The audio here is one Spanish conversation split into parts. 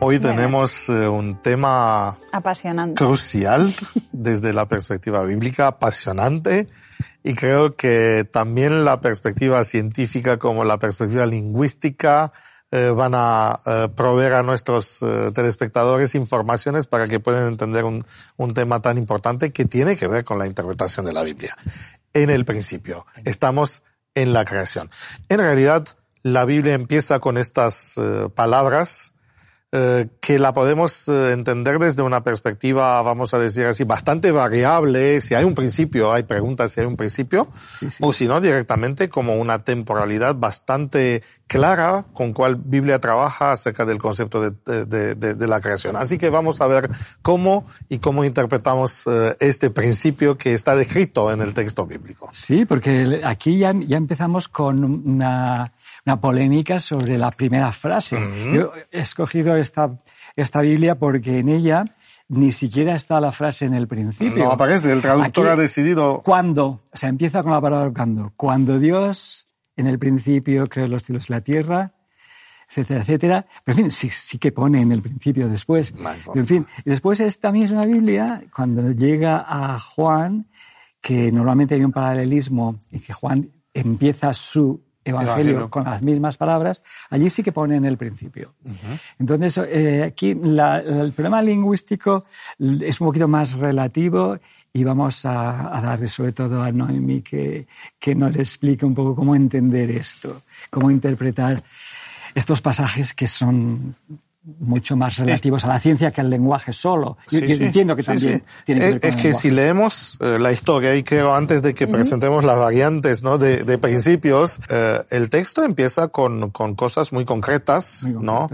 Hoy tenemos eh, un tema apasionante, crucial desde la perspectiva bíblica, apasionante, y creo que también la perspectiva científica como la perspectiva lingüística eh, van a eh, proveer a nuestros telespectadores informaciones para que puedan entender un, un tema tan importante que tiene que ver con la interpretación de la Biblia. En el principio, estamos en la creación. En realidad, la Biblia empieza con estas palabras eh, que la podemos eh, entender desde una perspectiva, vamos a decir así, bastante variable. Si hay un principio, hay preguntas si hay un principio, o si no, directamente como una temporalidad bastante clara con cual Biblia trabaja acerca del concepto de, de, de, de, la creación. Así que vamos a ver cómo y cómo interpretamos eh, este principio que está descrito en el texto bíblico. Sí, porque aquí ya, ya empezamos con una una polémica sobre la primera frase. Yo he escogido esta, esta Biblia porque en ella ni siquiera está la frase en el principio. No aparece, el traductor ha decidido. Cuando, o sea, empieza con la palabra cuando. Cuando Dios en el principio creó los cielos y la tierra, etcétera, etcétera. Pero en fin, sí, sí que pone en el principio después. en fin, después esta misma Biblia, cuando llega a Juan, que normalmente hay un paralelismo en que Juan empieza su Evangelio, con las mismas palabras, allí sí que pone en el principio. Entonces, eh, aquí el problema lingüístico es un poquito más relativo y vamos a, a darle sobre todo a Noemi que, que nos explique un poco cómo entender esto, cómo interpretar estos pasajes que son mucho más relativos a la ciencia que al lenguaje solo. Yo, entiendo que también tiene que ver con Es que si leemos eh, la historia, y creo antes de que presentemos las variantes ¿no? de, de principios, eh, el texto empieza con, con cosas muy concretas, ¿no?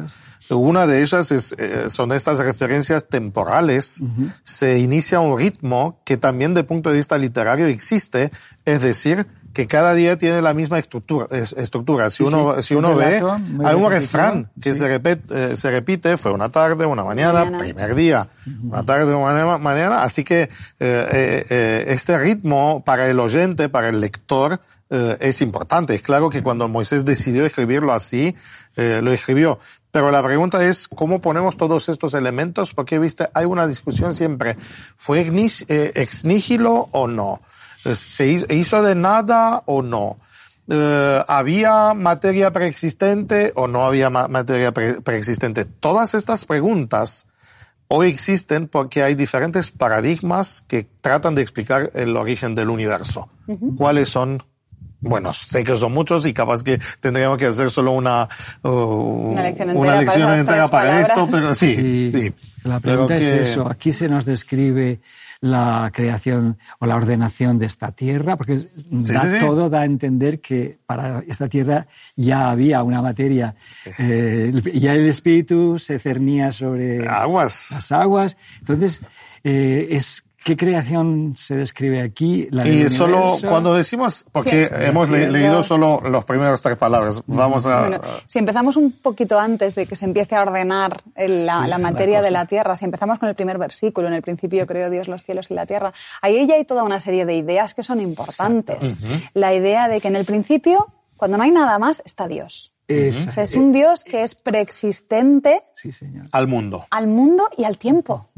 Una de ellas es, eh, son estas referencias temporales. Se inicia un ritmo que también de punto de vista literario existe, es decir, que cada día tiene la misma estructura. estructura. Si uno, si uno ve, hay un refrán que se, repite, eh, se repite, fue una tarde, una mañana, primer día, una tarde, una mañana, así que eh, eh, este ritmo para el oyente, para el lector, es importante. Es claro que cuando Moisés decidió escribirlo así, lo escribió. Pero la pregunta es, ¿cómo ponemos todos estos elementos? Porque, viste, hay una discusión siempre. ¿Fue ex nihilo o no? ¿Se hizo de nada o no? Eh, ¿Había materia preexistente o no había materia preexistente? Todas estas preguntas hoy existen porque hay diferentes paradigmas que tratan de explicar el origen del universo. ¿Cuáles son? Bueno, sé que son muchos y capaz que tendríamos que hacer solo una, uh, una lección entera, para, esto, pero sí, sí. La pregunta es eso. Aquí se nos describe la creación o la ordenación de esta tierra, porque todo da a entender que para esta tierra ya había una materia, eh, ya el espíritu se cernía sobre aguas. las aguas. Entonces, eh, es ¿Qué creación se describe aquí? La y solo cuando decimos, porque hemos leído solo los primeros tres palabras, vamos a... Bueno, si empezamos un poquito antes de que se empiece a ordenar la, materia de la tierra, si empezamos con el primer versículo, en el principio creó Dios los cielos y la tierra, ahí ya hay toda una serie de ideas que son importantes. La idea de que en el principio, cuando no hay nada más, está Dios. es un Dios que es preexistente al mundo. Al mundo y al tiempo.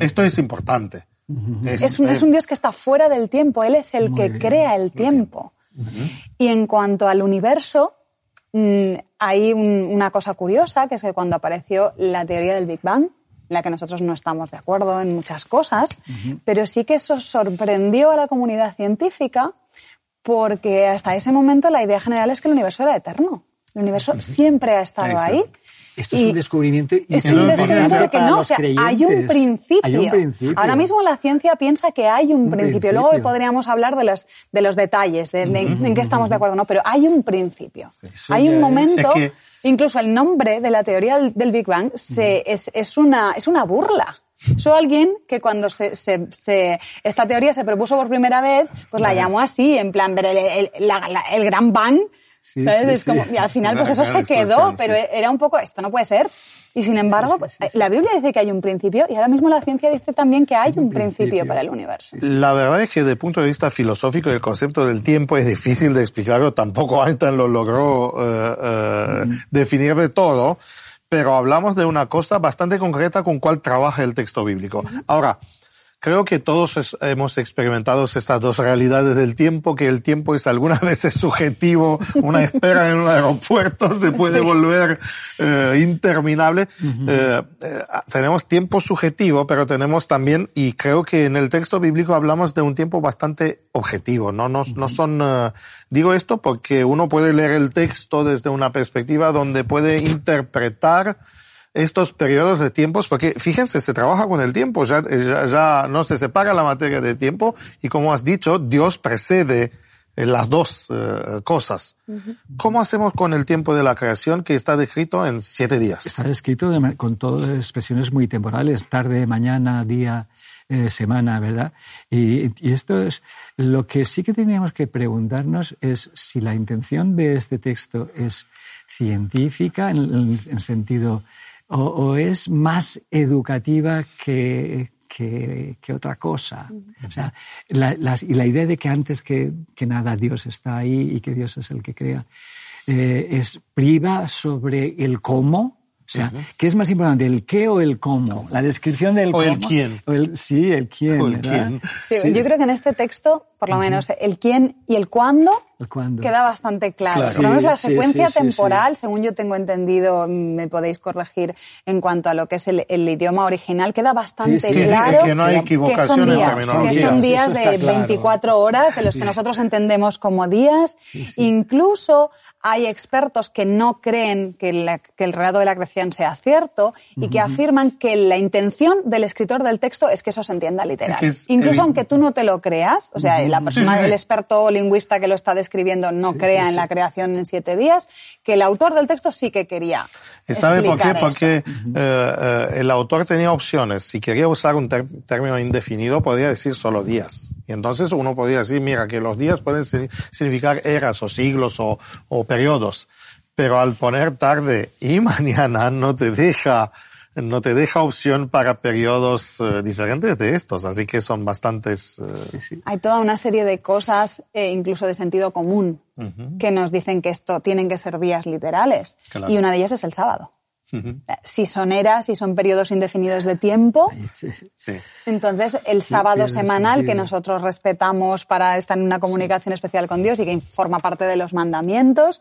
Esto es importante es, un, es, un, Dios que está fuera del tiempo, Él es el que crea el tiempo. Y en cuanto al universo, mm, hay una cosa curiosa, que es que cuando apareció la teoría del Big Bang, la que nosotros no estamos de acuerdo en muchas cosas, pero sí que eso sorprendió a la comunidad científica porque hasta ese momento la idea general es que el universo era eterno. El universo siempre ha estado ahí. Esto es un descubrimiento. es un descubrimiento de que no, o sea, hay un, principio. Ahora mismo la ciencia piensa que hay un, principio. Luego podríamos hablar de los, de los detalles, de, en qué estamos de acuerdo, no, pero hay un principio. hay un momento, incluso el nombre de la teoría del, Big Bang se, es, es, una, es una burla. Soy alguien que cuando se, se, se, esta teoría se propuso por primera vez, pues la llamó así, en plan, el, el, el gran bang y al final, pues eso se quedó, pero era un poco, esto no puede ser. Y sin embargo, pues, la Biblia dice que hay un principio y ahora mismo la ciencia dice también que hay un, principio. para el universo. La verdad es que desde el punto de vista filosófico el concepto del tiempo es difícil de explicarlo, tampoco Einstein lo logró eh, eh, definir de todo, pero hablamos de una cosa bastante concreta con cuál trabaja el texto bíblico. Ahora, Creo que todos hemos experimentado esas dos realidades del tiempo, que el tiempo es algunas veces subjetivo, una espera en un aeropuerto se puede volver eh, interminable. Eh, eh, tenemos tiempo subjetivo, pero tenemos también, y creo que en el texto bíblico hablamos de un tiempo bastante objetivo, no, no, no son, digo esto porque uno puede leer el texto desde una perspectiva donde puede interpretar estos periodos de tiempos, porque fíjense, se trabaja con el tiempo, ya, ya, no se separa la materia de tiempo y como has dicho, Dios precede eh, las dos eh, cosas. ¿Cómo hacemos con el tiempo de la creación que está descrito en siete días? Está descrito con todas expresiones muy temporales, tarde, mañana, día, eh, semana, ¿verdad? Y, y, esto es lo que sí que teníamos que preguntarnos es si la intención de este texto es científica en, en sentido o, es más educativa que, que, otra cosa. O sea, la, y la idea de que antes que, que, nada Dios está ahí y que Dios es el que crea, eh, es priva sobre el cómo, o sea, ¿qué es más importante, el qué o el cómo? La descripción del o el quién. sí, el quién. O el quién. Sí, yo creo que en este texto, por lo menos, el quién y el cuándo, queda bastante claro. Por lo menos la secuencia temporal, según yo tengo entendido, me podéis corregir en cuanto a lo que es el, idioma original, queda bastante claro que, no hay equivocación que son días, que son días de 24 horas, de los que nosotros entendemos como días. Incluso hay expertos que no creen que, el relato de la creación sea cierto y que afirman que la intención del escritor del texto es que eso se entienda literal. Incluso aunque tú no te lo creas, o sea, la persona, el experto lingüista que lo está describiendo no crea en la creación en siete días, que el autor del texto sí que quería. ¿Sabe por qué? Porque eh, eh, el autor tenía opciones. Si quería usar un término indefinido, podía decir solo días. Y entonces uno podía decir, mira, que los días pueden significar eras o siglos o, o periodos. Pero al poner tarde y mañana no te deja no te deja opción para periodos eh, diferentes de estos, así que son bastantes. Eh, Hay toda una serie de cosas, eh, incluso de sentido común, que nos dicen que esto tienen que ser días literales. Y una de ellas es el sábado. Si son eras, si son periodos indefinidos de tiempo, entonces el sábado semanal que nosotros respetamos para estar en una comunicación especial con Dios y que forma parte de los mandamientos,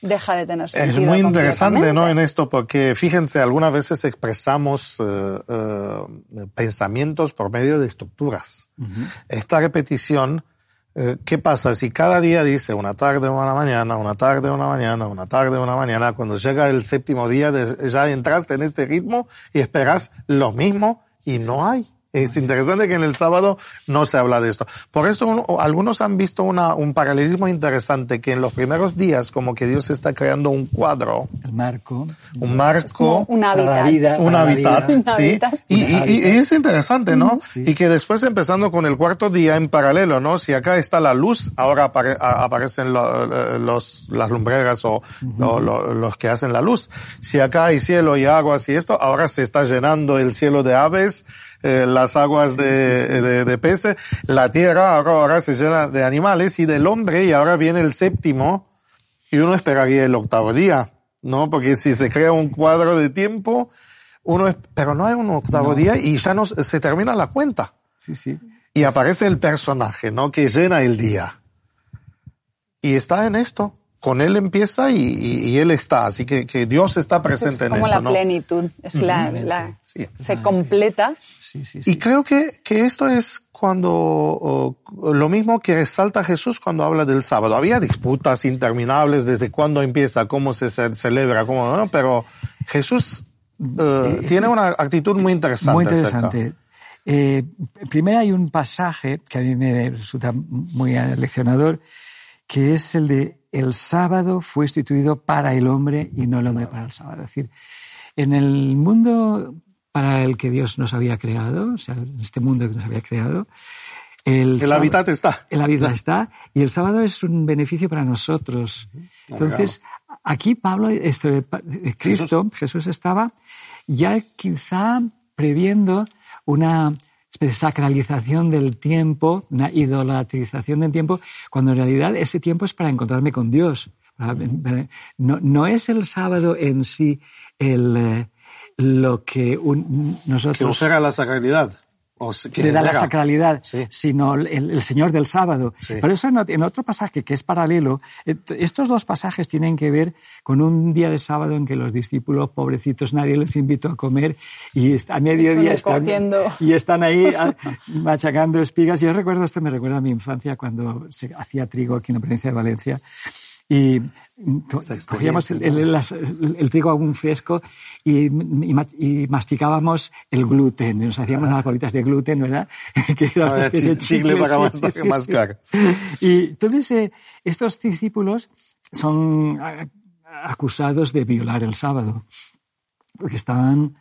deja de tener sentido. Es muy interesante, ¿no? En esto, porque fíjense, algunas veces expresamos eh, eh, pensamientos por medio de estructuras. Esta repetición, eh, ¿qué pasa? Si cada día dice una tarde, una mañana, una tarde, una mañana, una tarde, una mañana, cuando llega el séptimo día ya entraste en este ritmo y esperas lo mismo y no hay. Es interesante que en el sábado no se habla de esto. Por eso algunos han visto una, un paralelismo interesante que en los primeros días como que Dios está creando un cuadro. El marco. Un marco. un hábitat. un hábitat, sí. Y, y, es interesante, ¿no? Y que después empezando con el cuarto día en paralelo, ¿no? Si acá está la luz, ahora aparecen los, las lumbreras o los que hacen la luz. Si acá hay cielo y aguas y esto, ahora se está llenando el cielo de aves eh, las aguas de, de, peces, la tierra ahora, se llena de animales y del hombre y ahora viene el séptimo y uno esperaría el octavo día, ¿no? Porque si se crea un cuadro de tiempo, uno es, pero no hay un octavo día y ya no se termina la cuenta. Sí, sí. Y aparece el personaje, ¿no? Que llena el día. Y está en esto con él empieza y, él está, así que, que Dios está presente en esto. Es como la plenitud, es la, se completa. y creo que, que esto es cuando lo mismo que resalta Jesús cuando habla del sábado. Había disputas interminables desde cuándo empieza, cómo se celebra, cómo no, pero Jesús eh, tiene una actitud muy interesante. Muy interesante. Eh, primero hay un pasaje que a mí me resulta muy aleccionador, que es el de el sábado fue instituido para el hombre y no el hombre para el sábado. Es decir, en el mundo para el que Dios nos había creado, o sea, en este mundo que nos había creado, el, el hábitat está. El hábitat está y el sábado es un beneficio para nosotros. Entonces, aquí Pablo, este, Cristo, Jesús estaba ya quizá previendo una sacralización del tiempo, una idolatrización del tiempo, cuando en realidad ese tiempo es para encontrarme con Dios. No, no es el sábado en sí el, eh, lo que nosotros... Que la sacralidad le da la sacralidad, sino el, Señor del sábado. Por eso en, otro pasaje que es paralelo, estos dos pasajes tienen que ver con un día de sábado en que los discípulos, pobrecitos, nadie les invitó a comer y a mediodía están, y están ahí machacando espigas. Yo recuerdo, esto me recuerda a mi infancia cuando se hacía trigo aquí en la provincia de Valencia y cogíamos el, trigo aún fresco y, masticábamos el gluten. Nos hacíamos unas bolitas de gluten, ¿verdad? que era chicle, para mascar. Y entonces eh, estos discípulos son acusados de violar el sábado porque estaban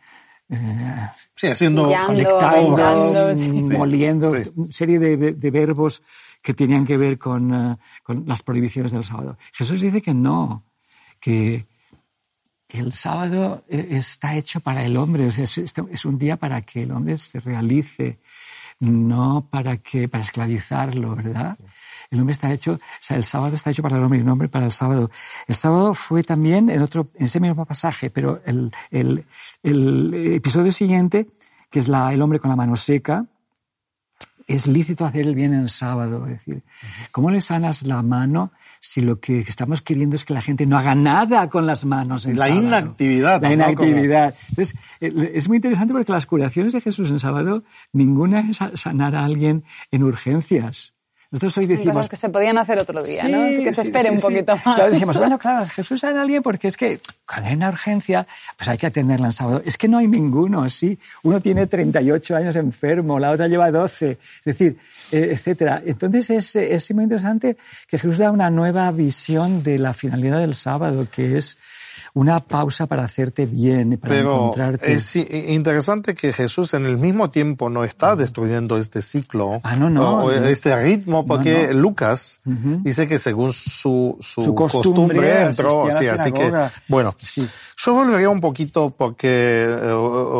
eh, sí, haciendo conectados, moliendo, una serie de verbos que tenían que ver con, eh, con las prohibiciones del sábado. Jesús dice que no, que el sábado e, está hecho para el hombre, es, un día para que el hombre se realice, no para que para esclavizarlo, ¿verdad? El hombre está hecho, o sea, el sábado está hecho para el hombre y el hombre para el sábado. El sábado fue también en otro, en ese mismo pasaje, pero el, el, el episodio siguiente, que es la, el hombre con la mano seca, es lícito hacer el bien en el sábado. Es decir, ¿cómo le sanas la mano si lo que estamos queriendo es que la gente no haga nada con las manos en la sábado? inactividad. La inactividad. Entonces, es muy interesante porque las curaciones de Jesús en sábado, ninguna es sanar a alguien en urgencias. Nosotros hoy decimos... Cosas que se podían hacer otro día, ¿no? Así que se espere un poquito más. Claro, decimos, bueno, claro, Jesús a alguien porque es que cuando hay una urgencia, pues hay que atenderla en sábado. Es que no hay ninguno, sí. Uno tiene 38 años enfermo, la otra lleva 12, es decir, eh, etcétera. Entonces es, es muy interesante que Jesús da una nueva visión de la finalidad del sábado, que es una pausa para hacerte bien, para Pero Es interesante que Jesús en el mismo tiempo no está destruyendo este ciclo, ah, no, no, este ritmo, porque Lucas dice que según su, su, costumbre, entró, sí, así que, bueno, yo volvería un poquito porque eh,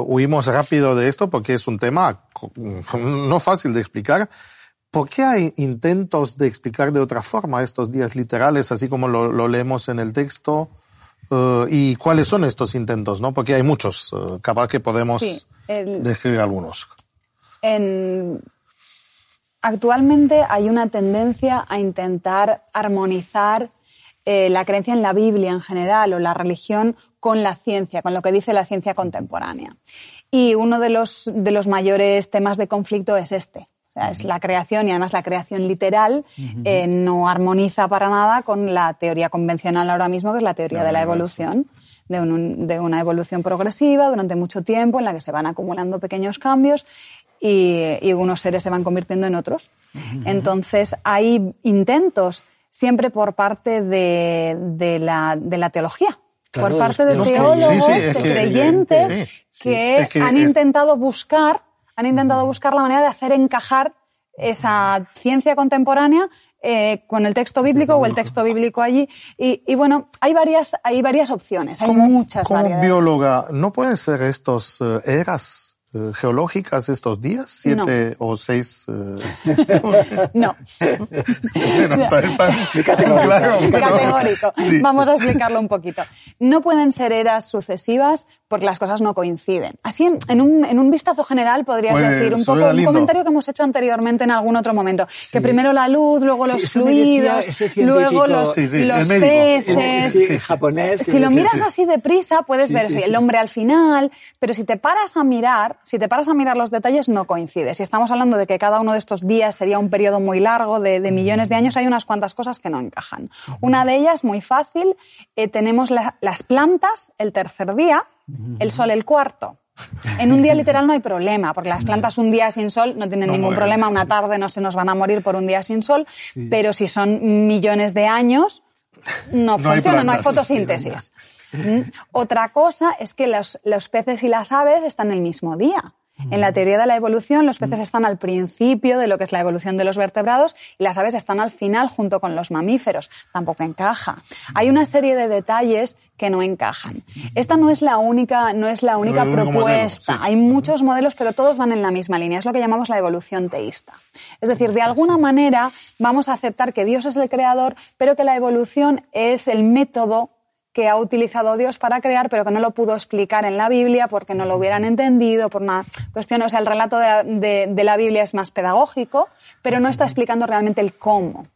huimos rápido de esto, porque es un tema no fácil de explicar. ¿Por qué hay intentos de explicar de otra forma estos días literales, así como lo leemos en el texto? Eh, ¿Y cuáles son estos intentos? ¿no? Porque hay muchos, eh, capaz que podemos describir algunos. Actualmente hay una tendencia a intentar armonizar eh, la creencia en la Biblia en general o la religión con la ciencia, con lo que dice la ciencia contemporánea. Y uno de los, de los mayores temas de conflicto es este, es la creación y además la creación literal eh, no armoniza para nada con la teoría convencional ahora mismo, que es la teoría de la evolución, de, una evolución progresiva durante mucho tiempo en la que se van acumulando pequeños cambios y, unos seres se van convirtiendo en otros. Entonces hay intentos siempre por parte de, la, teología. por parte de, teólogos, de creyentes, que, han intentado buscar han intentado buscar la manera de hacer encajar esa ciencia contemporánea eh, con el texto bíblico o el texto bíblico allí. Y, bueno, hay varias, hay varias opciones, hay muchas como bióloga, ¿no pueden ser estos eh, eras geológicas estos días? ¿Siete o seis? Eh? no. Categórico. Vamos a explicarlo un poquito. No pueden ser eras sucesivas porque las cosas no coinciden. Así, en, un, en un, vistazo general podrías pues, decir un poco un comentario que hemos hecho anteriormente en algún otro momento. Que primero la luz, luego los fluidos, luego los, los peces. japonés. Si lo miras así deprisa, puedes ver el hombre al final, pero si te paras a mirar, si te paras a mirar los detalles, no coincide. Si estamos hablando de que cada uno de estos días sería un periodo muy largo de, millones de años, hay unas cuantas cosas que no encajan. Una de ellas, muy fácil, eh, tenemos las plantas el tercer día, el sol el cuarto. En un día literal no hay problema, porque las plantas un día sin sol no tienen ningún problema, una tarde no se nos van a morir por un día sin sol, pero si son millones de años, no, funciona, no hay fotosíntesis. ¿Mm? Otra cosa es que los, los peces y las aves están el mismo día. En la teoría de la evolución, los peces están al principio de lo que es la evolución de los vertebrados y las aves están al final junto con los mamíferos. Tampoco encaja. Hay una serie de detalles que no encajan. Esta no es la única, no es la única propuesta. Hay muchos modelos, pero todos van en la misma línea. Es lo que llamamos la evolución teísta. Es decir, de alguna manera vamos a aceptar que Dios es el creador, pero que la evolución es el método que ha utilizado Dios para crear, pero que no lo pudo explicar en la Biblia porque no lo hubieran entendido, por una cuestión, o sea, el relato de, la Biblia es más pedagógico, pero no está explicando realmente el cómo.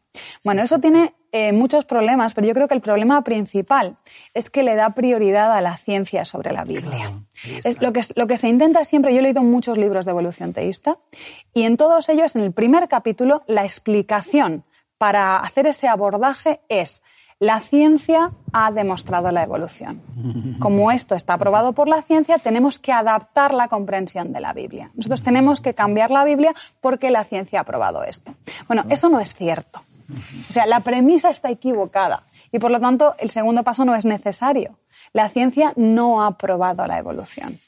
Bueno, eso tiene eh, muchos problemas, pero yo creo que el problema principal es que le da prioridad a la ciencia sobre la Biblia. es lo que, lo que se intenta siempre, yo he leído muchos libros de evolución teísta, y en todos ellos, en el primer capítulo, la explicación para hacer ese abordaje es la ciencia ha demostrado la evolución. Como esto está aprobado por la ciencia, tenemos que adaptar la comprensión de la Biblia. Nosotros tenemos que cambiar la Biblia porque la ciencia ha aprobado esto. Bueno, eso no es cierto. O sea, la premisa está equivocada y por lo tanto el segundo paso no es necesario. La ciencia no ha aprobado la evolución.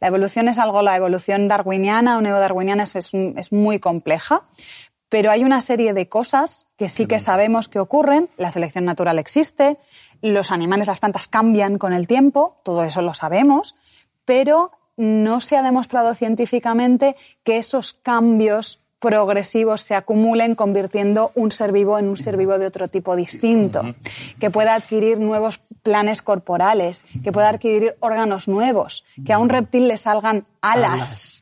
La evolución es algo, la evolución darwiniana o neodarwiniana es, es muy compleja, pero hay una serie de cosas que sí que sabemos que ocurren. La selección natural existe, los animales, las plantas cambian con el tiempo, todo eso lo sabemos, pero no se ha demostrado científicamente que esos cambios progresivos se acumulen convirtiendo un ser vivo en un ser vivo de otro tipo distinto, que pueda adquirir nuevos planes corporales, que pueda adquirir órganos nuevos, que a un reptil le salgan alas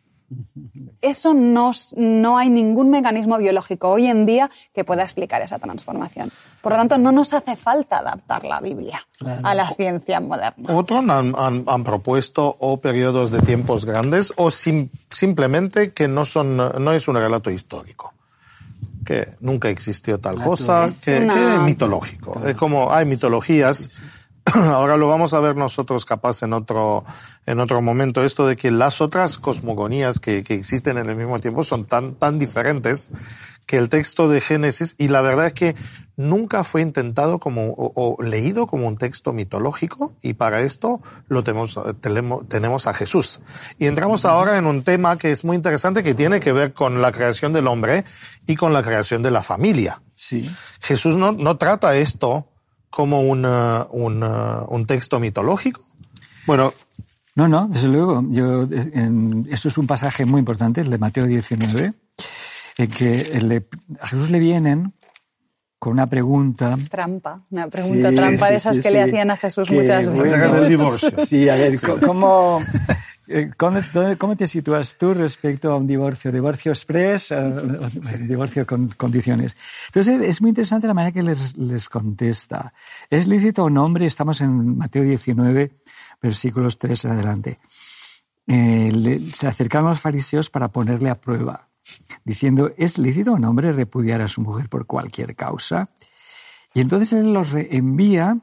eso no, no hay ningún mecanismo biológico hoy en día que pueda explicar esa transformación. Por lo tanto, no nos hace falta adaptar la Biblia a la ciencia moderna. Otros han, propuesto o periodos de tiempos grandes o simplemente que no, son, no es un relato histórico que nunca existió tal cosa, que, es mitológico. Es como hay mitologías ahora lo vamos a ver nosotros capaz en otro, en otro momento, esto de que las otras cosmogonías que, que existen en el mismo tiempo son tan, tan diferentes que el texto de Génesis, y la verdad es que nunca fue intentado como, o, leído como un texto mitológico, y para esto lo tenemos, tenemos, tenemos a Jesús. Y entramos ahora en un tema que es muy interesante, que tiene que ver con la creación del hombre y con la creación de la familia. Sí. Jesús no, no trata esto como una, un texto mitológico? Bueno. No, no, desde luego. Yo, en, eso es un pasaje muy importante, el de Mateo 19, en que a Jesús le vienen con una pregunta. Trampa, una pregunta trampa de esas que le hacían a Jesús muchas veces. divorcio. Sí, a ver, ¿cómo, eh, ¿Cómo, te sitúas tú respecto a un divorcio? ¿Divorcio express o divorcio con condiciones? Entonces, es muy interesante la manera que les, les contesta. ¿Es lícito un hombre? Estamos en Mateo 19, versículos 3 en adelante. Eh, se acercaron los fariseos para ponerle a prueba, diciendo, ¿es lícito un hombre repudiar a su mujer por cualquier causa? Y entonces él los envía,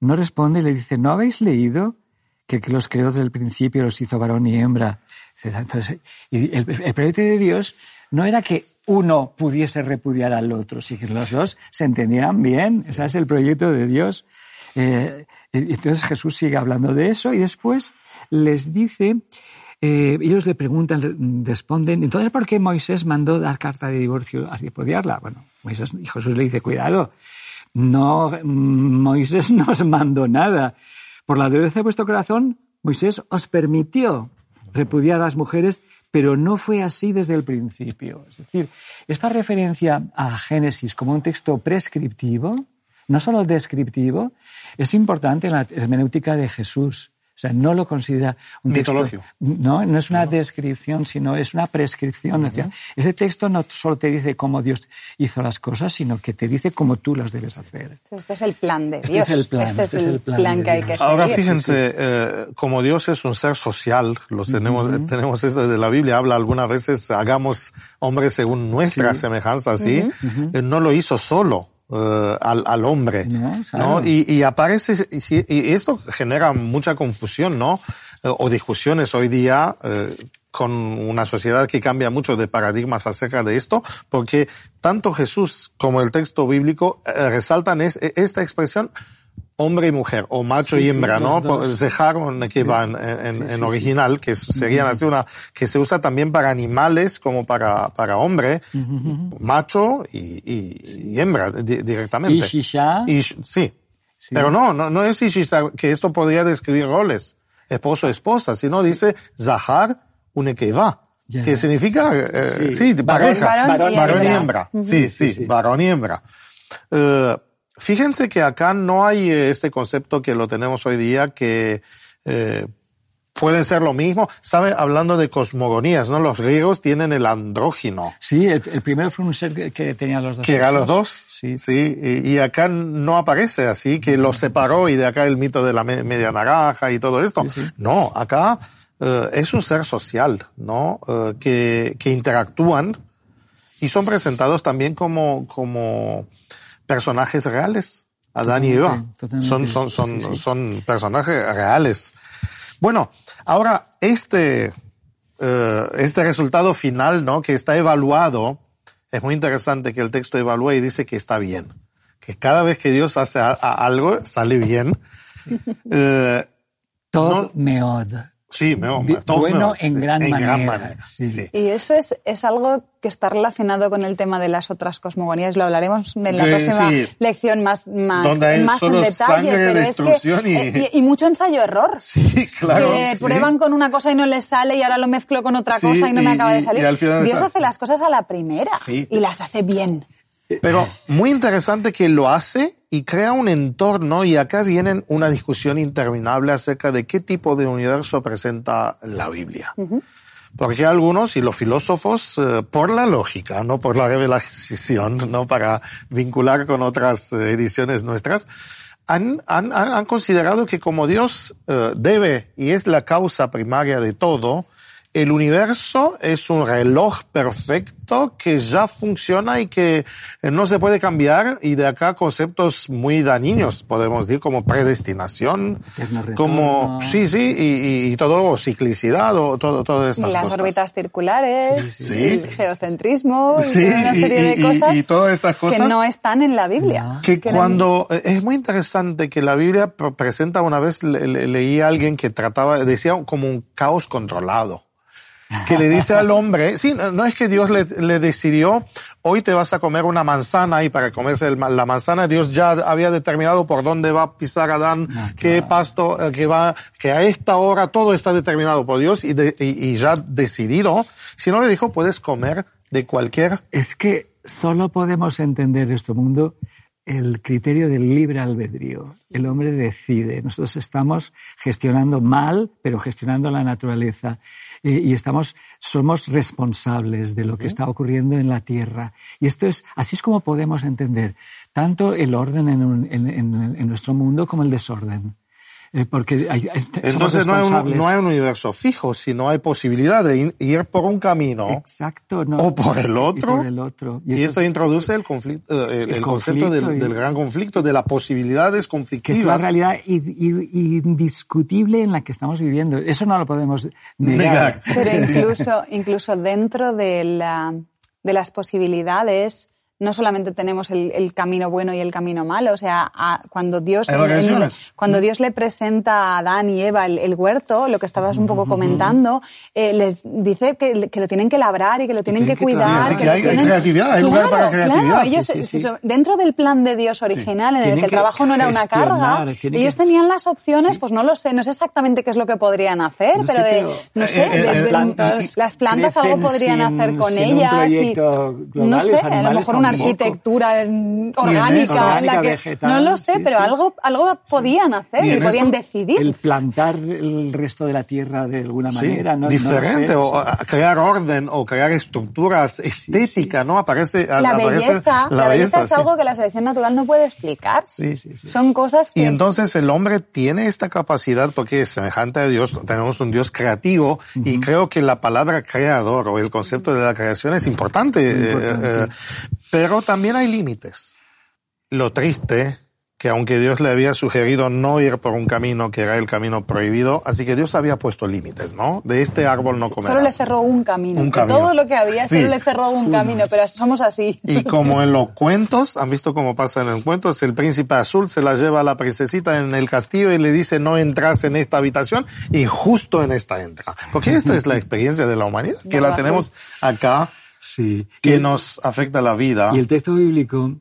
no responde, le dice, ¿no habéis leído? Que, los creó desde el principio, los hizo varón y hembra. y el, proyecto de Dios no era que uno pudiese repudiar al otro, sino que los dos se entendieran bien. Ese es el proyecto de Dios. Eh, entonces Jesús sigue hablando de eso y después les dice, eh, ellos le preguntan, responden, entonces ¿por qué Moisés mandó dar carta de divorcio a repudiarla? Bueno, Moisés, y Jesús le dice, cuidado, no, Moisés no os mandó nada. Por la dureza de vuestro corazón, Moisés os permitió repudiar a las mujeres, pero no fue así desde el principio. Es decir, esta referencia a Génesis como un texto prescriptivo, no solo descriptivo, es importante en la hermenéutica de Jesús. O sea, no lo considera un Mitologio. texto. No, no es una descripción, sino es una prescripción. ese texto no solo te dice cómo Dios hizo las cosas, sino que te dice cómo tú las debes hacer. Este es el plan de Este Dios. es el plan, Este es este es el plan que hay que seguir. Ahora fíjense, eh, como Dios es un ser social, lo tenemos, tenemos esto de la Biblia, habla algunas veces, hagamos hombres según nuestra semejanza, ¿sí? Eh, No lo hizo solo. Eh, al, al hombre, No. Y, y aparece, y, y esto genera mucha confusión, ¿no? Eh, o discusiones hoy día, eh, con una sociedad que cambia mucho de paradigmas acerca de esto, porque tanto Jesús como el texto bíblico resaltan es- esta expresión hombre y mujer, o macho Sí, y hembra, ¿no? Por- o Nekeva en, en- en original, que serían así una, que se usa también para animales como para, para hombre, macho y, y- y hembra di- directamente. Y Shisha. Y sí. Pero no, no, no es Ishisha, que esto podría describir roles, esposo, esposa, sino dice Zahar Ya, que ya. significa, eh, Sí. pareja, varón y hembra. sí, sí. varón y hembra. Eh, fíjense que acá no hay eh, este concepto que lo tenemos hoy día que eh, pueden ser lo mismo. ¿Sabe? Hablando de cosmogonías, ¿no? Los griegos tienen el andrógino. Sí, el, el primero fue un ser que- tenía los dos Que era los dos. Sí. Sí. Y, y acá no aparece así, que los separó y de acá el mito de la me- media naranja y todo esto. Sí, sí. No, acá eh, es un ser social, ¿no? Eh, que, que interactúan y son presentados también como, como personajes reales. Adán y Eva. Totalmente, Son, son, son, sí, sí. son personajes reales. Bueno, ahora este, eh, este resultado final, ¿no? Que está evaluado, es muy interesante que el texto evalúe y dice que está bien. Que cada vez que Dios hace a- a algo, sale bien. Eh, Todo No- meod. Sí, me, todo bueno me- en sí, gran en gran manera, manera, sí. sí. Y eso es, es algo que está relacionado con el tema de las otras cosmogonías. Lo hablaremos en la próxima sí. lección más, más, más en detalle. sangre, pero es que, y- eh, y, y mucho ensayo-error. Sí, claro. que sí. prueban con una cosa y no les sale y ahora lo mezclo con otra Sí, cosa y no me y- acaba de salir. Dios sale. hace las cosas a la primera Sí. y las hace bien. Pero muy interesante que lo hace y crea un entorno y acá viene una discusión interminable acerca de qué tipo de universo presenta la Biblia. Porque algunos y los filósofos, eh, por la lógica, no por la revelación, no para vincular con otras eh, ediciones nuestras, han, han, han han considerado que como Dios eh, debe y es la causa primaria de todo, el universo es un reloj perfecto que ya funciona y que no se puede cambiar y de acá conceptos muy dañinos, podemos decir, como predestinación, como, sí, sí, y, y- y todo, o ciclicidad, o todo, todas estas Las cosas. órbitas circulares, Sí. el geocentrismo Sí, y una y- serie y- de y- cosas y todas estas que no están en la Biblia. No. que cuando eh, es muy interesante que la Biblia pre- presenta una vez le- le- leí a alguien que trataba decía como un caos controlado que le dice al hombre sí no, no es que Dios le, le decidió hoy te vas a comer una manzana y para comerse el la manzana Dios ya había determinado por dónde va a pisar Adán qué pasto eh, que va que a esta hora todo está determinado por Dios y, de- y, y ya decidido. Si no le dijo puedes comer de cualquier Es que solo podemos entender este mundo el criterio del libre albedrío. El hombre decide. Nosotros estamos gestionando mal, pero gestionando la naturaleza. Eh, y estamos, somos responsables de lo que está ocurriendo en la Tierra. Y esto es, así es como podemos entender tanto el orden en, un- en- en- en nuestro mundo como el desorden. Eh, porque hay, somos Entonces no hay, un, no hay un universo fijo, sino hay posibilidad de ir por un camino Exacto, no. o por el Y otro. por el otro. Y, esto es- introduce el conflicto, eh, el, El el concepto del, conflicto y- del gran conflicto, de las posibilidades que conflictivas. es una realidad indiscutible en la que estamos viviendo. Eso no lo podemos negar. Negar. Pero incluso, incluso dentro de, la, de las posibilidades no solamente tenemos el, camino bueno y el camino malo, o sea, cuando Dios cuando Dios le presenta a Adán y Eva el, huerto, lo que estabas un poco comentando, eh, les dice que, lo tienen que labrar y que lo tienen que, cuidar. que, hay, creatividad, hay lugar para creatividad. ellos, dentro del plan de Dios original, en el que el trabajo no era una carga, ellos tenían las opciones, pues no lo sé, no sé exactamente qué es lo que podrían hacer, pero de, no sé, desde las plantas algo podrían hacer con ellas. Y, no sé, a lo mejor una arquitectura orgánica, la que, no lo sé, pero algo, algo podían hacer y, podían decidir. El plantar el resto de la tierra de alguna manera, ¿no? Diferente, o crear orden, o crear estructuras estéticas, ¿no? Aparece, la belleza, la, belleza, es algo que la selección natural no puede explicar. Sí, sí, sí. Son cosas que... Y entonces el hombre tiene esta capacidad porque es semejante a Dios, tenemos un Dios creativo y creo que la palabra creador o el concepto de la creación es importante. importante. Eh, eh, pero también hay límites. Lo triste, que aunque Dios le había sugerido no ir por un camino que era el camino prohibido, así que Dios había puesto límites, ¿no? De este árbol no comerás. Solo le cerró un camino. Un camino. todo lo que había solo le cerró un camino, pero somos así. Y como en los cuentos, han visto cómo pasa en el cuento, es el príncipe azul se la lleva a la princesita en el castillo y le dice no entras en esta habitación y justo en esta entra. Porque esto es la experiencia de la humanidad, que la tenemos acá Sí. Que nos afecta la vida. Y el texto bíblico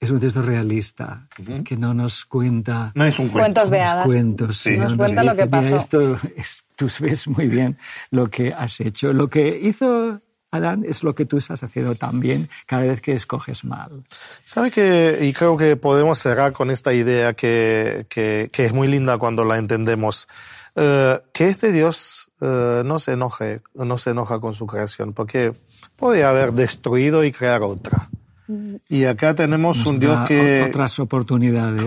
es un texto realista, que no nos cuenta... No es un cuento. Cuentos de hadas. Cuentos, sí. Nos cuenta lo que pasó. Esto tú ves muy bien lo que has hecho. Lo que hizo Adán es lo que tú estás haciendo también cada vez que escoges mal. ¿Sabe que, y creo que podemos cerrar con esta idea que, que, que es muy linda cuando la entendemos, eh, que este Dios eh, no se enoje, no se enoja con su creación, porque podría haber destruido y crear otra. Y acá tenemos un Dios que... Otras oportunidades.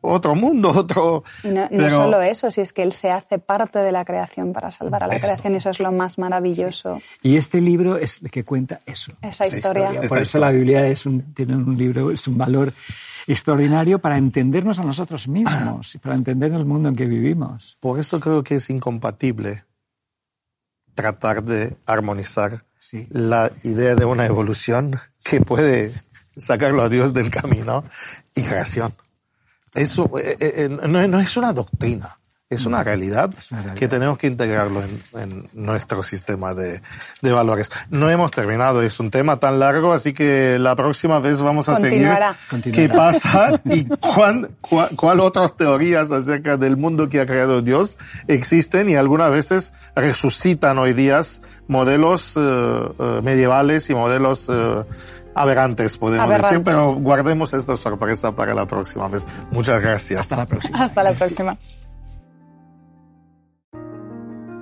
otro mundo, otro... Y no, solo eso, si es que Él se hace parte de la creación para salvar a la creación, y eso es lo más maravilloso. Y este libro es el que cuenta eso. Esa historia. Por eso la Biblia es un, tiene un libro, es un valor extraordinario para entendernos a nosotros mismos y para entender el mundo en que vivimos. Por esto creo que es incompatible tratar de armonizar la idea de una evolución que puede sacarlo a Dios del camino y creación. Eso eh, eh, eh, no, es una doctrina. Es una realidad, que tenemos que integrarlo en, nuestro sistema de, valores. No hemos terminado, es un tema tan largo, así que la próxima vez vamos a seguir qué pasa y cuál, cuál, otras teorías acerca del mundo que ha creado Dios existen y algunas veces resucitan hoy días modelos eh, eh, medievales y modelos eh, aberrantes, podemos decir, pero guardemos esta sorpresa para la próxima vez. Muchas gracias. Hasta la próxima. Hasta la próxima.